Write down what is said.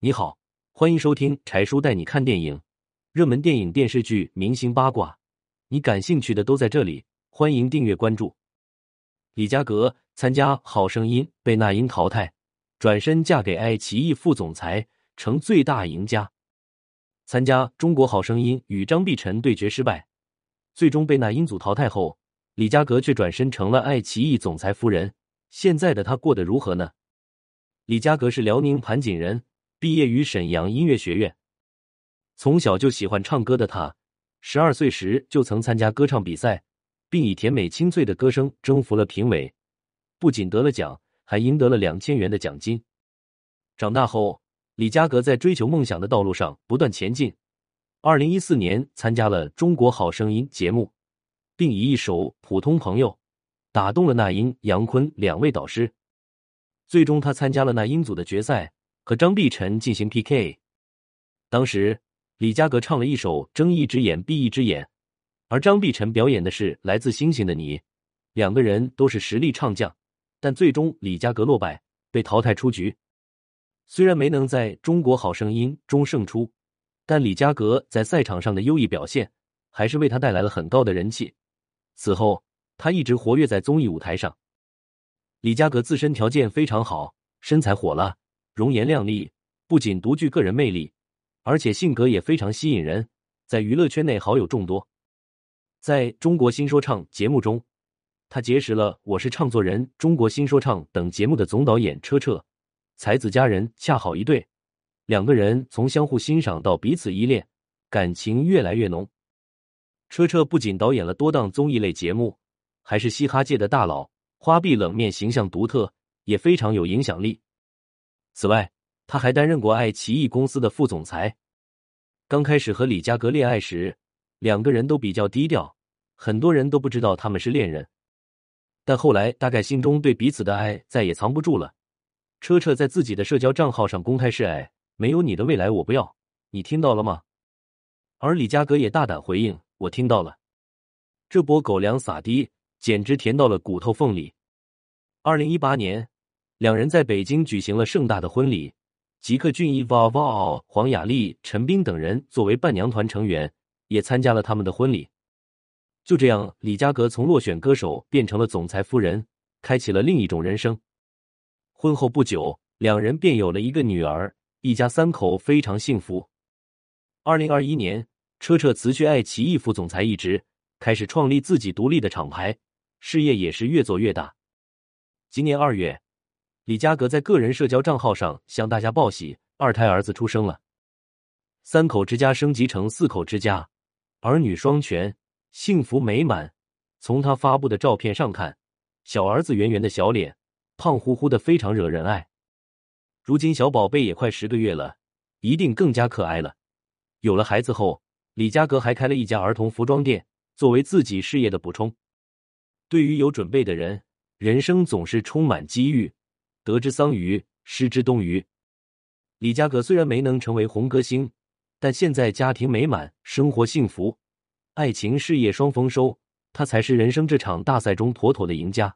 你好，欢迎收听柴叔带你看电影，热门电影、电视剧、明星八卦，你感兴趣的都在这里。欢迎订阅关注。李佳格参加《好声音》被那英淘汰，转身嫁给爱奇艺副总裁，成最大赢家。参加《中国好声音》与张碧晨对决失败，最终被那英组淘汰后，李佳格却转身成了爱奇艺总裁夫人。现在的他过得如何呢？李佳格是辽宁盘锦人，毕业于沈阳音乐学院。从小就喜欢唱歌的他，十二岁时就曾参加歌唱比赛，并以甜美清脆的歌声征服了评委，不仅得了奖，还赢得了两千元的奖金。长大后，李佳格在追求梦想的道路上不断前进。二零一四年参加了《中国好声音》节目，并以一首《普通朋友》。打动了那英、杨坤两位导师，最终他参加了那英组的决赛，和张碧晨进行 PK。当时李佳格唱了一首《睁一只眼闭一只眼》，而张碧晨表演的是《来自星星的你》，两个人都是实力唱将，但最终李佳格落败，被淘汰出局。虽然没能在中国好声音中胜出，但李佳格在赛场上的优异表现，还是为他带来了很高的人气。此后。他一直活跃在综艺舞台上。李佳格自身条件非常好，身材火辣，容颜靓丽，不仅独具个人魅力，而且性格也非常吸引人，在娱乐圈内好友众多。在中国新说唱节目中，他结识了《我是唱作人》《中国新说唱》等节目的总导演车澈，才子佳人恰好一对，两个人从相互欣赏到彼此依恋，感情越来越浓。车澈不仅导演了多档综艺类节目。还是嘻哈界的大佬，花臂冷面形象独特，也非常有影响力。此外，他还担任过爱奇艺公司的副总裁。刚开始和李佳格恋爱时，两个人都比较低调，很多人都不知道他们是恋人。但后来，大概心中对彼此的爱再也藏不住了。车澈在自己的社交账号上公开示爱：“没有你的未来我不要。”你听到了吗？而李佳格也大胆回应：“我听到了。”这波狗粮撒滴。简直甜到了骨头缝里。二零一八年，两人在北京举行了盛大的婚礼，吉克隽逸、哇哇、黄雅莉、陈冰等人作为伴娘团成员也参加了他们的婚礼。就这样，李佳格从落选歌手变成了总裁夫人，开启了另一种人生。婚后不久，两人便有了一个女儿，一家三口非常幸福。二零二一年，车澈辞去爱奇艺副总裁一职，开始创立自己独立的厂牌。事业也是越做越大。今年二月，李佳格在个人社交账号上向大家报喜，二胎儿子出生了，三口之家升级成四口之家，儿女双全，幸福美满。从他发布的照片上看，小儿子圆圆的小脸，胖乎乎的，非常惹人爱。如今小宝贝也快十个月了，一定更加可爱了。有了孩子后，李佳格还开了一家儿童服装店，作为自己事业的补充。对于有准备的人，人生总是充满机遇。得之桑榆，失之东隅。李嘉格虽然没能成为红歌星，但现在家庭美满，生活幸福，爱情事业双丰收，他才是人生这场大赛中妥妥的赢家。